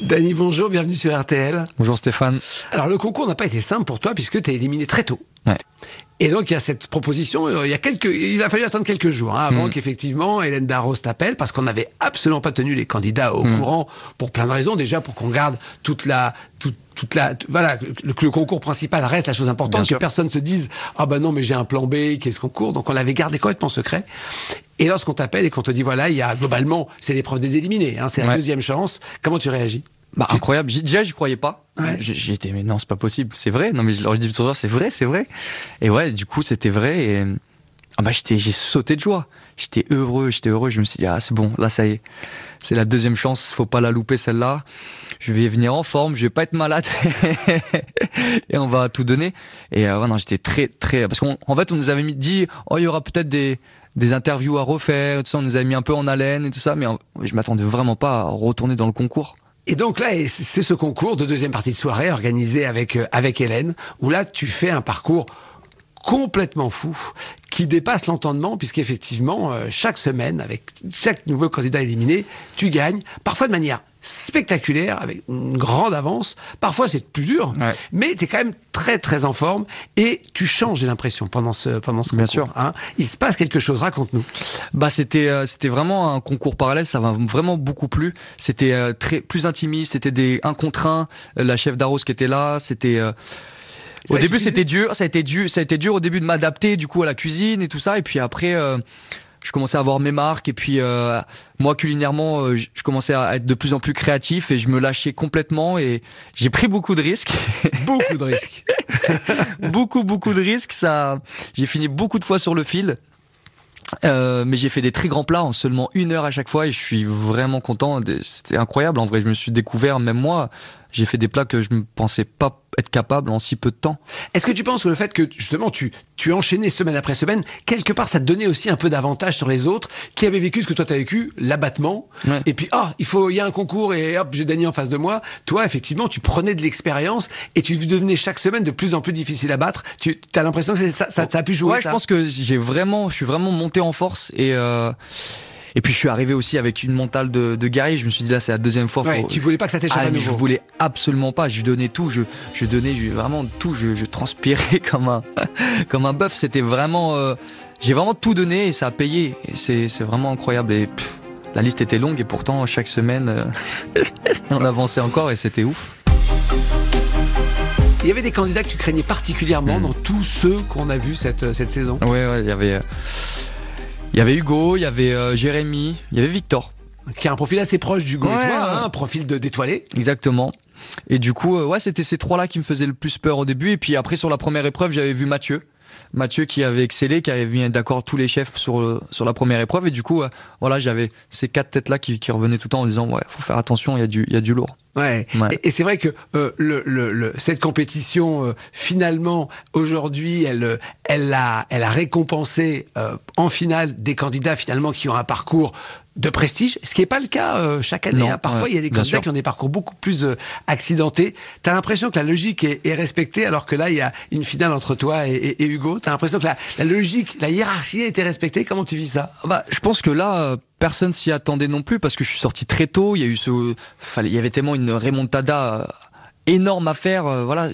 Dany, bonjour, bienvenue sur RTL. Bonjour Stéphane. Alors le concours n'a pas été simple pour toi puisque tu es éliminé très tôt. Ouais. Et donc il y a cette proposition, euh, il y a quelques, il a fallu attendre quelques jours hein, avant Mm. qu'effectivement Hélène Darros t'appelle parce qu'on n'avait absolument pas tenu les candidats au Mm. courant pour plein de raisons. Déjà pour qu'on garde toute la, toute, toute la, voilà, que le, le concours principal reste la chose importante, Bien que sûr. personne se dise ah bah non mais j'ai un plan B, qu'est-ce concours. Donc on l'avait gardé complètement secret. Et lorsqu'on t'appelle et qu'on te dit voilà, il y a globalement c'est l'épreuve des éliminés, hein, c'est la Ouais. deuxième chance. Comment tu réagis? Bah, incroyable. Déjà, j'y croyais pas. Ouais. J'étais, mais non, c'est pas possible. C'est vrai. Non, mais je leur ai dit toujours, c'est vrai, c'est vrai. Et ouais, du coup, c'était vrai. Et ah bah, j'étais, j'ai sauté de joie. J'étais heureux, j'étais heureux. Je me suis dit, ah, c'est bon, là, ça y est. C'est la deuxième chance. Faut pas la louper, celle-là. Je vais venir en forme. Je vais pas être malade. et on va tout donner. Et euh, ouais, non, j'étais très, très, parce qu'en en fait, on nous avait mis, dit, oh, il y aura peut-être des, des interviews à refaire, tout ça. On nous avait mis un peu en haleine et tout ça. Mais je m'attendais vraiment pas à retourner dans le concours. Et donc là, c'est ce concours de deuxième partie de soirée organisé avec, euh, avec Hélène, où là, tu fais un parcours complètement fou, qui dépasse l'entendement, puisqu'effectivement, euh, chaque semaine, avec chaque nouveau candidat éliminé, tu gagnes, parfois de manière spectaculaire, avec une grande avance. Parfois, c'est plus dur, Ouais. mais tu es quand même très, très en forme, et tu changes, j'ai l'impression, pendant ce, pendant ce Bien concours. sûr. hein. Il se passe quelque chose, raconte-nous. Bah c'était euh, c'était vraiment un concours parallèle, ça m'a vraiment beaucoup plu. C'était euh, très plus intimiste, c'était des un contre un. La chef d'Arros qui était là, c'était euh, au début c'était dur, ça a été dur, ça a été dur au début de m'adapter du coup à la cuisine et tout ça. Et puis après euh, je commençais à avoir mes marques. Et puis euh, moi culinairement euh, je commençais à être de plus en plus créatif et je me lâchais complètement. Et j'ai pris beaucoup de risques. Beaucoup de risques. beaucoup beaucoup de risques. Ça j'ai fini beaucoup de fois sur le fil. Euh, mais j'ai fait des très grands plats en seulement une heure à chaque fois et je suis vraiment content. C'était incroyable. En vrai je me suis découvert même moi. J'ai fait des plats que je ne pensais pas être capable en si peu de temps Est-ce que tu penses que le fait que justement tu, tu enchaînais semaine après semaine, quelque part ça te donnait aussi un peu d'avantage sur les autres qui avaient vécu ce que toi tu as vécu, l'abattement, Ouais. et puis ah il faut il y a un concours et hop j'ai Dany en face de moi. Toi effectivement tu prenais de l'expérience et tu devenais chaque semaine de plus en plus difficile à battre. Tu as l'impression que ça, ça a pu jouer ouais ça je pense que j'ai vraiment je suis vraiment monté en force et euh, et puis je suis arrivé aussi avec une mentale de, de guerrier je me suis dit là c'est la deuxième fois Ouais, faut- tu voulais pas que ça t'échappe Ah, mais je voulais absolument pas. Je donnais tout. Je, je donnais je- vraiment tout. Je, je transpirais comme un, comme un bœuf. C'était vraiment, euh, j'ai vraiment tout donné et ça a payé. C'est, vraiment incroyable. Et pff, la liste était longue et pourtant chaque semaine, euh, on avançait encore et c'était ouf. Il y avait des candidats que tu craignais particulièrement Hmm. dans tous ceux qu'on a vus cette, cette saison. Ouais, ouais. Il y avait, euh, il y avait Hugo, il y avait euh, Jérémy, il y avait Victor. Qui a un profil assez proche du et Ouais, toi, ouais. hein, un profil de d'étoilé. Exactement. Et du coup, euh, ouais, c'était ces trois-là qui me faisaient le plus peur au début. Et puis après, sur la première épreuve, j'avais vu Mathieu. Mathieu qui avait excellé, qui avait mis d'accord tous les chefs sur, sur la première épreuve. Et du coup, euh, voilà, j'avais ces quatre têtes-là qui, qui revenaient tout le temps en disant, ouais, faut faire attention, il y a du, il y a du lourd. Ouais. Ouais. Et, et c'est vrai que euh, le, le, le- cette compétition, euh, finalement, aujourd'hui, elle, elle a, elle a récompensé euh, en finale des candidats finalement qui ont un parcours de prestige, ce qui n'est pas le cas euh, chaque année. Non, hein. Parfois, il y a des candidats qui ont des parcours beaucoup plus euh, accidentés. Tu as l'impression que la logique est, est respectée, alors que là, il y a une finale entre toi et, et- et Hugo. Tu as l'impression que la, la logique, la hiérarchie a été respectée. Comment tu vis ça? Bah, je pense que là, euh, personne s'y attendait non plus parce que je suis sorti très tôt. Il y a eu ce, il y avait tellement une remontada euh, énorme à faire. euh, voilà,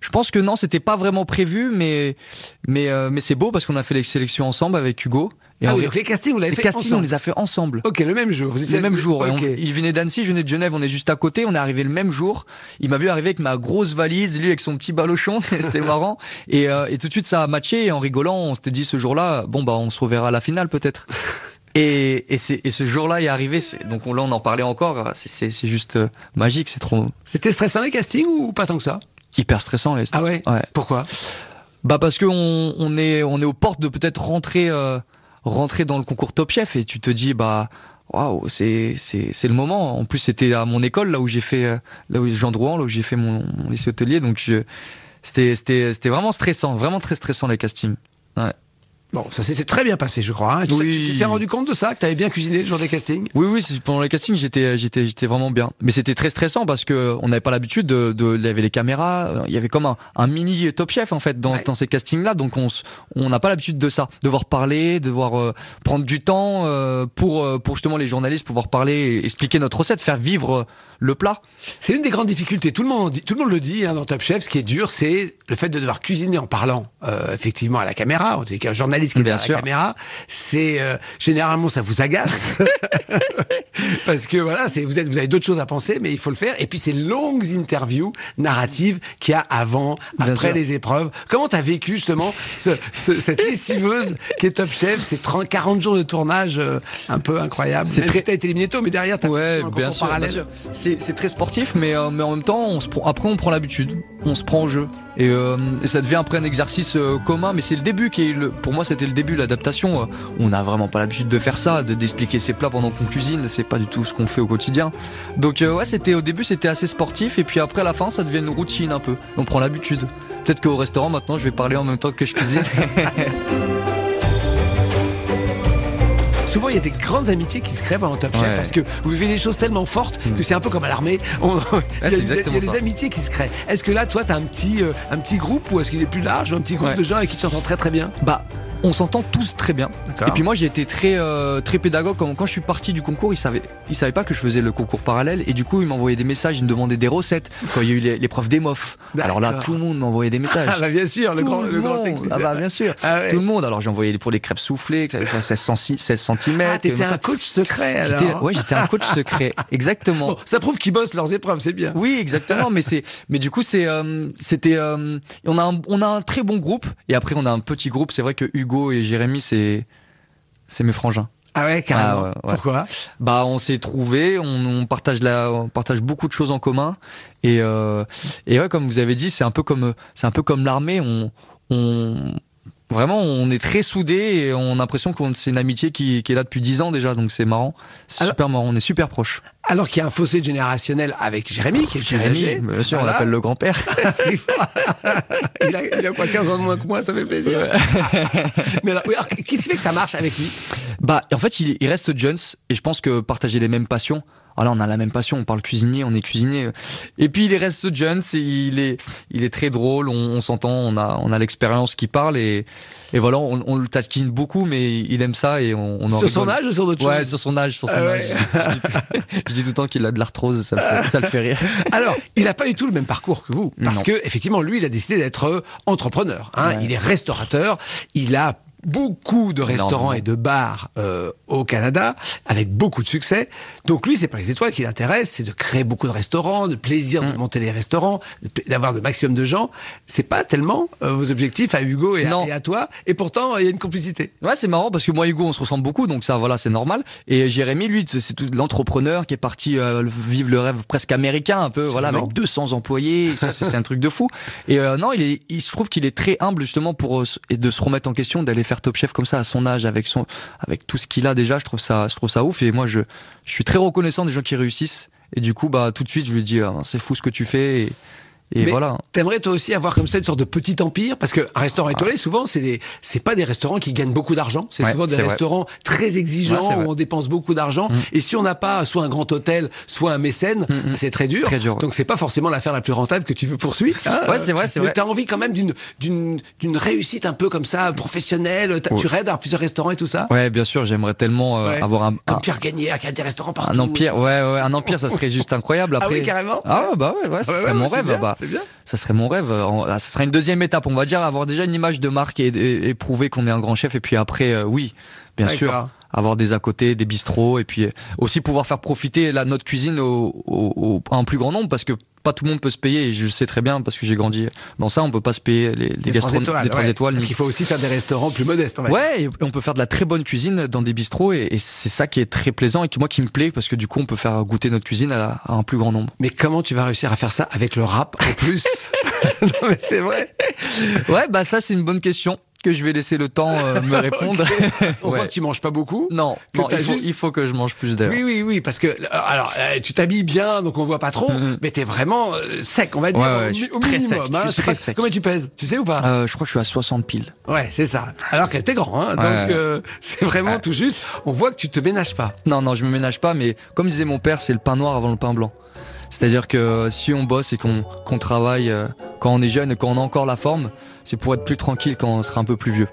je pense que non, c'était pas vraiment prévu, mais mais euh, mais c'est beau parce qu'on a fait les sélections ensemble avec Hugo. Et Ah oui, donc les castings, vous l'avez les fait castings, on les a fait ensemble. Ok, le même jour. Vous Le même jour. On- il venait d'Annecy, je venais de Genève, on est juste à côté, on est arrivé le même jour. Il m'a vu arriver avec ma grosse valise, lui avec son petit balochon, c'était marrant. Et, euh, et tout de suite ça a matché et en rigolant, on s'était dit ce jour-là, bon bah on se reverra à la finale peut-être. Et, et, c'est- et ce jour-là est arrivé, donc on- là on en parlait encore, c'est- juste euh, magique, c'est trop C'était stressant les castings ou pas tant que ça? Hyper stressant. Les... Ah ouais, Ouais. Pourquoi? Bah parce que on, on est on est aux portes de peut-être rentrer euh, rentrer dans le concours Top Chef et tu te dis bah waouh, c'est c'est le moment. En plus, c'était à mon école là où j'ai fait euh, là où Jean Drouan, là où j'ai fait mon, mon lycée hôtelier, donc c'était c'était c'était vraiment stressant, vraiment très stressant les castings. Ouais. Bon, ça s'est très bien passé, je crois. hein. Tu Oui. tu t'es rendu compte de ça, que tu avais bien cuisiné le jour des castings? Oui, oui, pendant les castings, j'étais, j'étais, j'étais vraiment bien. Mais c'était très stressant parce que on n'avait pas l'habitude de, de, il y avait les caméras, euh, il y avait comme un, un mini Top Chef en fait dans, Ouais. dans ces castings-là. Donc on, on n'a pas l'habitude de ça, devoir parler, devoir euh, prendre du temps euh, pour, pour justement les journalistes pouvoir parler, expliquer notre recette, faire vivre le plat. C'est une des grandes difficultés. Tout le monde, dit- tout le monde le dit hein, dans Top Chef. Ce qui est dur, c'est le fait de devoir cuisiner en parlant euh, effectivement à la caméra. En tout cas, un journaliste qui est sûr. la caméra, c'est euh, généralement ça vous agace parce que voilà, c'est vous êtes, vous avez d'autres choses à penser, mais il faut le faire. Et puis ces longues interviews narratives qu'il y a avant, Bien après sûr. les épreuves. Comment t'as vécu justement ce, ce- cette lessiveuse qui est Top Chef, ces 30, 40 jours de tournage euh, un peu incroyable. C'est Même très- si t'as été éliminé tôt, mais derrière t'as Ouais, bien sûr, bien sûr. C'est, très sportif, mais, euh, mais en même temps, après on prend l'habitude, on se prend au jeu. Et, euh, ça devient après un exercice euh, commun, mais c'est le début qui pour moi c'était le début, l'adaptation. On n'a vraiment pas l'habitude de faire ça, de, d'expliquer ses plats pendant qu'on cuisine, c'est pas du tout ce qu'on fait au quotidien. Donc c'était au début c'était assez sportif, et puis après à la fin ça devient une routine un peu. On prend l'habitude. Peut-être qu'au restaurant maintenant je vais parler en même temps que je cuisine. Souvent, il y a des grandes amitiés qui se créent pendant Top Chef Ouais. parce que vous vivez des choses tellement fortes Mm. que c'est un peu comme à l'armée. On- il y a, c'est il y a- exactement il y a des amitiés qui se créent. Est-ce que là, toi, tu as un petit, euh, un petit groupe ou est-ce qu'il est plus large ou un petit groupe Ouais. de gens avec qui tu t'entends très très bien? Bah on s'entend tous très bien. Et puis moi j'ai été très euh, très pédagogue quand, quand je suis parti du concours, ils savaient ils savaient pas que je faisais le concours parallèle et du coup ils m'envoyaient des messages, ils me demandaient des recettes quand il y a eu l'épreuve des MOF. Alors là tout le monde m'envoyait des messages. Ah bah bien sûr, le Tout grand, le grand. Ah bah bien sûr. Ah ouais. Tout le monde. Alors j'ai envoyé pour les crêpes soufflées, que ça fait 16, 16 cm. Ah, t'étais un coach secret alors. Ouais, j'étais un coach secret. Exactement. Bon, ça prouve qu'ils bossent leurs épreuves, c'est bien. Oui, exactement. mais c'est, mais du coup, c'est, euh, c'était, euh, on a, un, on a un très bon groupe. Et après, on a un petit groupe. C'est vrai que Hugo et Jérémy, c'est, c'est mes frangins. Ah ouais, carrément. Ah ouais. Pourquoi? Bah, on s'est trouvés. On, on partage la, on partage beaucoup de choses en commun. Et, euh, et ouais, comme vous avez dit, c'est un peu comme, c'est un peu comme l'armée. On, on, Vraiment, on est très soudés et on a l'impression que c'est une amitié qui, qui est là depuis 10 ans déjà, donc c'est marrant. C'est super marrant, on est super proches. Alors qu'il y a un fossé générationnel avec Jérémy, qui est le plus âgé. bien sûr, on l'appelle le grand-père. il, a, il a quoi, 15 ans de moins que moi, ça fait plaisir. Mais alors, qu'est-ce qui fait que ça marche avec lui? Bah, en fait, il, il reste Jones et je pense que partager les mêmes passions. Voilà, on a la même passion, on parle cuisinier, on est cuisinier. Et puis il reste Jones et il est, il est très drôle, on, on s'entend, on a, on a l'expérience qui parle et, et voilà, on, on le taquine beaucoup, mais il aime ça et on, on en Sur son âge ou sur d'autres Ouais, choses sur son âge, sur son Ah ouais. âge. Je dis, tout, je dis tout le temps qu'il a de l'arthrose, ça, le fait- ça le fait rire. Alors, il n'a pas du tout le même parcours que vous, parce Non. que effectivement, lui, il a décidé d'être euh, entrepreneur. Hein. Ouais. Il est restaurateur. Il a beaucoup de restaurants et de bars euh, au Canada, avec beaucoup de succès. Donc lui, c'est pas les étoiles qui l'intéressent, c'est de créer beaucoup de restaurants, de plaisir Mm. de monter les restaurants, d'avoir le maximum de gens. C'est pas tellement euh, vos objectifs à Hugo et à, Non. et à toi. Et pourtant, il y a une complicité. Ouais, c'est marrant parce que moi Hugo, on se ressemble beaucoup, donc ça, voilà, c'est normal. Et Jérémy, lui, c'est tout l'entrepreneur qui est parti euh, vivre le rêve presque américain, un peu, voilà, avec 200 employés. Ça, c'est un truc de fou. Et non, il est, il se trouve qu'il est très humble justement pour et de se remettre en question, d'aller faire Top Chef comme ça à son âge, avec son, avec tout ce qu'il a déjà. Je trouve ça, je trouve ça ouf. Et moi, je, je suis très reconnaissant des gens qui réussissent. Et du coup, bah, tout de suite, je lui dis, Ah, c'est fou ce que tu fais. Et, et Mais voilà. T'aimerais toi aussi avoir comme ça une sorte de petit empire? Parce qu'un restaurant étoilé souvent c'est des c'est pas des restaurants qui gagnent beaucoup d'argent c'est Ouais, souvent des c'est vrai. restaurants très exigeants Ouais, c'est où on dépense beaucoup d'argent Mm. et si on n'a pas soit un grand hôtel soit un mécène Mm, mm. c'est très dur, Très dur, donc c'est pas forcément l'affaire la plus rentable que tu veux poursuivre hein. Ouais, c'est vrai, c'est mais vrai. t'as envie quand même d'une d'une d'une réussite un peu comme ça professionnelle tu rêves d'avoir plusieurs restaurants et tout ça? Ouais, bien sûr, j'aimerais tellement euh, avoir un, un- Pierre Gagné qui a des restaurants partout un empire. Ouais, ouais, un empire, ça serait juste incroyable. ah Après, oui carrément Ah bah ouais, ouais, serait ouais, mon c'est rêve. bah, c'est bien ça serait mon rêve. Ah, Ça serait une deuxième étape, on va dire, avoir déjà une image de marque et, et- et prouver qu'on est un grand chef. Et puis après, euh, oui, bien sûr. Avoir des à côté, des bistrots, et puis aussi pouvoir faire profiter la, notre cuisine au, au- au- à un plus grand nombre, parce que pas tout le monde peut se payer. Et je le sais très bien, parce que j'ai grandi dans ça, on peut pas se payer les, les gastronomes, étoiles, trois. Donc il faut aussi faire des restaurants plus modestes. Ouais, et on peut faire de la très bonne cuisine dans des bistrots et, et c'est ça qui est très plaisant et qui moi qui me plaît parce que du coup on peut faire goûter notre cuisine à, à un plus grand nombre. Mais comment tu vas réussir à faire ça avec le rap en plus? Non mais c'est vrai. Ouais, bah ça c'est une bonne question que je vais laisser le temps euh, me répondre. On voit Ouais. que tu manges pas beaucoup. Non, non il, faut, juste- il faut que je mange plus d'air. Oui, oui, oui, parce que euh, alors euh, tu t'habilles bien, donc on voit pas trop, Mhm. mais t'es vraiment euh, sec, on va dire, Ouais, ouais, au, je mi- suis au très minimum. sec, hein, je suis je sais très pas sec. Combien tu pèses, tu sais ou pas? Euh, je crois que je suis à 60 piles. Ouais, c'est ça. Alors que t'es grand, hein, donc euh, c'est vraiment tout juste. On voit que tu te ménages pas. Non, non, je me ménage pas, mais comme disait mon père, c'est le pain noir avant le pain blanc. C'est-à-dire que si on bosse et qu'on travaille euh, quand on est jeune et quand on a encore la forme, c'est pour être plus tranquille quand on sera un peu plus vieux.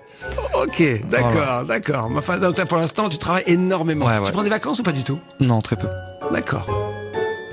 Ok, d'accord, d'accord. Enfin, donc là, pour l'instant, tu travailles énormément. Ouais, Tu prends des vacances ou pas du tout? Non, très peu. D'accord.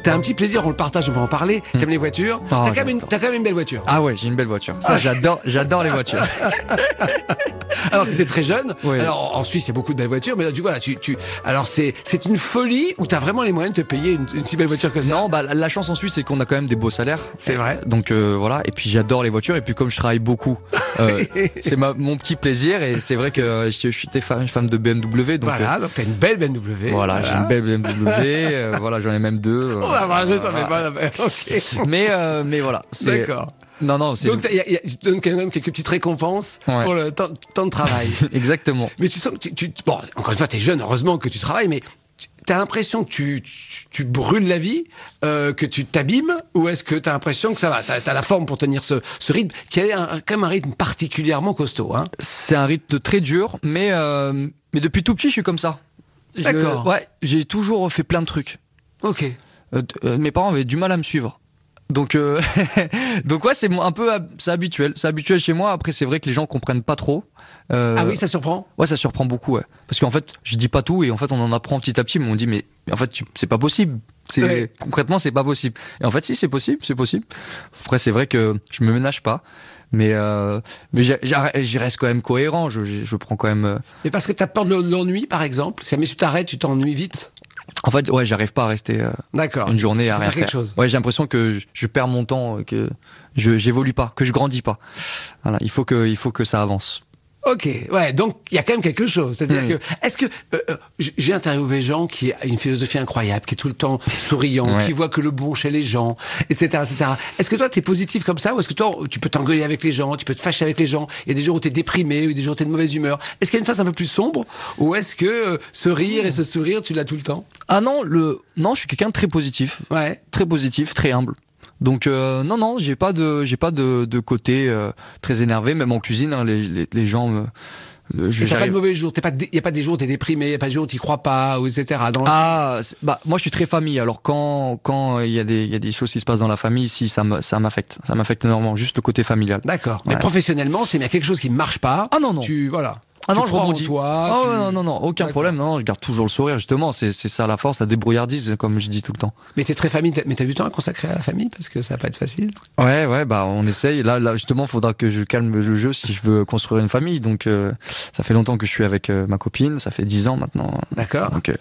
T'as un petit plaisir, on le partage, on peut en parler. T'aimes les voitures T'as quand, même une- j'adore. t'as quand même une belle voiture. Ah ouais, j'ai une belle voiture. Ça, j'adore, j'adore les voitures. Alors que t'es très jeune. Oui. Alors en Suisse, il y a beaucoup de belles voitures, mais là, tu vois, là, tu, tu... alors c'est c'est une folie où t'as vraiment les moyens de te payer une, une si belle voiture que ça? Non, bah la- chance en Suisse, c'est qu'on a quand même des beaux salaires. C'est vrai. Donc euh, voilà. Et puis j'adore les voitures. Et puis comme je travaille beaucoup, euh, c'est mon petit plaisir. Et c'est vrai que euh, je, je suis une femme de BMW. Donc voilà, donc t'as une belle BMW. euh, voilà, j'ai une belle BMW. euh, voilà, j'en ai même deux. euh, Oh, bah, voilà, je savais pas. là, mais- euh, mais voilà. c'est- D'accord. Non non, c'est Donc, t'as- il y a- il y a- je te donne quand même quelques petites récompenses Ouais. pour le temps, temps de travail. exactement. mais tu sens que tu, tu- bon, encore une fois, t'es jeune, heureusement que tu travailles, mais tu- t'as l'impression que tu, tu, tu brûles la vie, euh, que tu t'abîmes, ou est-ce que t'as l'impression que ça va, t'as as la forme pour tenir ce, ce rythme, qui est un- quand même un rythme particulièrement costaud, hein C'est un rythme très dur, mais euh, mais depuis tout petit, je suis comme ça. D'accord. Ouais, j'ai toujours fait plein de trucs. Ok. Euh, euh, mes parents avaient du mal à me suivre. Donc, euh, donc ouais, c'est un peu, c'est habituel, c'est habituel chez moi. Après, c'est vrai que les gens comprennent pas trop. Euh, ah oui, ça surprend? Ouais, ça surprend beaucoup, ouais. Parce qu'en fait, je dis pas tout et en fait, on en apprend petit à petit, mais on dit, mais en fait, c'est pas possible. C'est Ouais. concrètement, c'est pas possible. Et en fait, si, c'est possible, c'est possible. Après, c'est vrai que je me ménage pas, mais euh, mais j'y reste quand même cohérent. Je, je, prends quand même. Mais parce que t'as peur de l'ennui, par exemple? Si jamais tu t'arrêtes, tu t'ennuies vite? En fait, ouais, j'arrive pas à rester. euh, D'accord. une journée à rien faire chose. Ouais, j'ai l'impression que je, je perds mon temps, euh, que je j'évolue pas, que je grandis pas. Voilà, il faut que il faut que ça avance. Ok, ouais, donc il y a quand même quelque chose. C'est-à-dire Mm. que, est-ce que euh, euh, j'ai interviewé Jean qui a une philosophie incroyable, qui est tout le temps souriant, Ouais. qui voit que le bon chez les gens, etc., etc. Est-ce que toi t'es positif comme ça, ou est-ce que toi tu peux t'engueuler avec les gens, tu peux te fâcher avec les gens Il y a des jours où t'es déprimé, ou des jours où t'es de mauvaise humeur. Est-ce qu'il y a une phase un peu plus sombre, ou est-ce que euh, ce rire et ce sourire tu l'as tout le temps? Ah non, le non, je suis quelqu'un de très positif, Ouais. très positif, très humble. Donc euh, non non, j'ai pas de j'ai pas de, de côté euh, très énervé, même en cuisine, hein, les, les, les gens me T'as pas de mauvais jours, il n'y a pas des jours où t'es déprimé, il n'y a pas des jours où t'y crois pas, etc. Dans Ah, bah moi je suis très famille. Alors quand quand il y a des y a des choses qui se passent dans la famille, si ça m'affecte, ça m'affecte énormément, juste le côté familial. D'accord. Mais professionnellement, s'il y a quelque chose qui ne marche pas, Ah non non. tu voilà. Ah Tu non, je rebondis. toi. Ah tu- non, non, non, aucun problème. Non, je garde toujours le sourire, justement. C'est ça la force, la débrouillardise, comme je dis tout le temps. Mais t'es très famille, mais t'as du temps à consacrer à la famille parce que ça va pas être facile. Ouais, ouais, bah on essaye. Là, là justement, faudra que je calme le jeu si je veux construire une famille. Donc, euh, ça fait longtemps que je suis avec euh, ma copine. Ça fait 10 ans maintenant. D'accord. Donc, euh,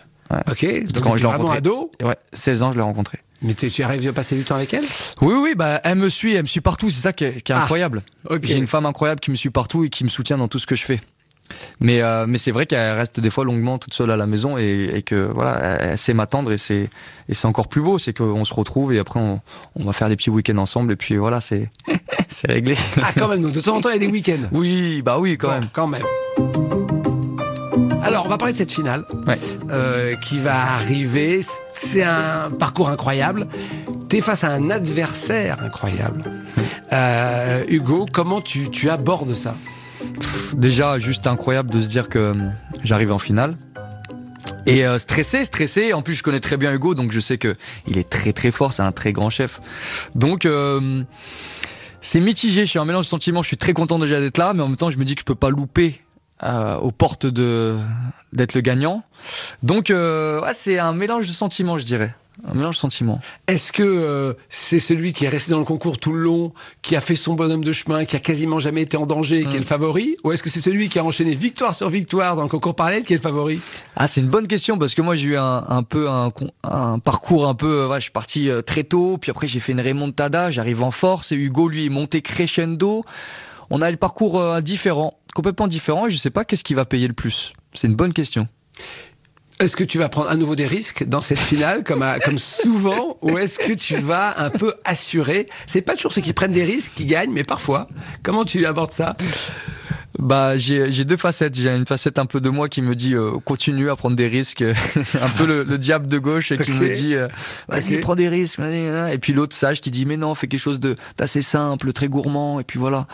Ok. Donc quand je l'ai vraiment rencontrée. ado, ouais, 16 ans, je l'ai rencontrée. mais tu arrives à passer du temps avec elle? Oui, oui, bah elle me suit, elle me suit partout. C'est ça qui est, qui est Ah, incroyable. J'ai une femme incroyable qui me suit partout et qui me soutient dans tout ce que je fais. Mais, euh, mais c'est vrai qu'elle reste des fois longuement toute seule à la maison et, et que voilà, elle, elle sait m'attendre et c'est et c'est encore plus beau, c'est qu'on se retrouve et après on, on va faire des petits week-ends ensemble et puis voilà, c'est c'est réglé. Ah quand même. Donc de temps en temps, il y a des week-ends. Oui, bah oui, quand Bon, même. Quand même. Alors, on va parler de cette finale Ouais. euh, qui va arriver. C'est un parcours incroyable. T'es face à un adversaire incroyable. Euh, Hugo, comment tu, tu abordes ça? Déjà, juste incroyable de se dire que hum, j'arrive en finale. Et euh, stressé, stressé. En plus, je connais très bien Hugo, donc je sais que il est très très fort. C'est un très grand chef. Donc euh, c'est mitigé. Je suis un mélange de sentiments. Je suis très content déjà d'être là, mais en même temps, je me dis que je peux pas louper euh, aux portes d'être le gagnant. Donc euh, c'est un mélange de sentiments, je dirais. Un mélange de sentiments. Est-ce que euh, c'est celui qui est resté dans le concours tout le long, qui a fait son bonhomme de chemin, qui a quasiment jamais été en danger, qui est Mm. le favori Ou est-ce que c'est celui qui a enchaîné victoire sur victoire dans le concours parallèle qui est le favori? Ah, c'est une bonne question parce que moi j'ai eu un, un peu un, parcours un peu. euh, ouais, je suis parti euh, très tôt, puis après j'ai fait une remontada, j'arrive en force et Hugo lui est monté crescendo. On a le parcours euh, différent, complètement différent et je sais pas qu'est-ce qui va payer le plus. C'est une bonne question. Est-ce que tu vas prendre à nouveau des risques dans cette finale, comme, à- comme souvent, ou est-ce que tu vas un peu assurer? C'est pas toujours ceux qui prennent des risques qui gagnent, mais parfois. Comment tu abordes ça? Bah, j'ai j'ai deux facettes. J'ai une facette un peu de moi qui me dit euh, continue à prendre des risques, un peu le, le diable de gauche qui Ok. me dit euh, vas-y Ok. prends des risques. Et puis l'autre sage qui dit mais non fais quelque chose de d'assez simple, très gourmand. Et puis voilà,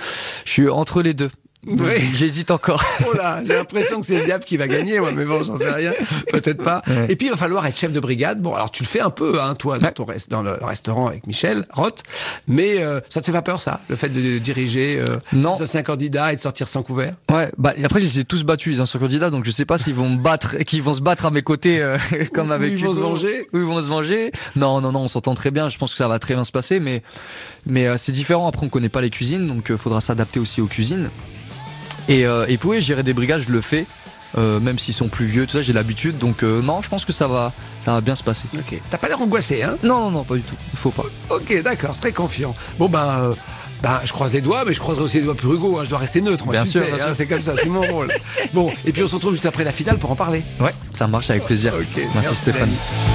je suis entre les deux. Ouais. J'hésite encore. Oh là, j'ai l'impression que c'est le diable qui va gagner, moi, mais bon, j'en sais rien, peut-être pas. Ouais. Et puis, il va falloir être chef de brigade. Bon, alors tu le fais un peu, hein, toi, dans, ton rest- dans le restaurant avec Michel Roth, mais euh, ça te fait pas peur, ça, le fait de diriger euh, Non. des anciens candidats et de sortir sans couvert? Ouais, bah et après je les ai tous battus les anciens candidats, donc je sais pas s'ils vont me battre, qu'ils vont se battre à mes côtés euh, comme Ou- avec ou ils vont se venger. ou ils vont se venger. Non, non, non, on s'entend très bien. Je pense que ça va très bien se passer, mais mais euh, c'est différent. Après, on connaît pas les cuisines, donc euh, faudra s'adapter aussi aux cuisines. Et euh, et pour gérer des brigades, je le fais. euh, même s'ils sont plus vieux, tout ça, j'ai l'habitude. Donc euh, non, je pense que ça va, ça va bien se passer. Ok. T'as pas l'air angoissé, hein? Non, non, non, pas du tout. Il faut pas. Ok, d'accord, très confiant. Bon, ben. euh, ben, je croise les doigts, mais je croiserai aussi les doigts pour Hugo. Hein, je dois rester neutre, moi, Bien tu sûr, sais, bien hein, sûr. c'est comme ça, c'est mon rôle. Bon, et puis on se retrouve juste après la finale pour en parler. Ouais, ça marche avec plaisir. Ok, merci, Stéphane. Denis.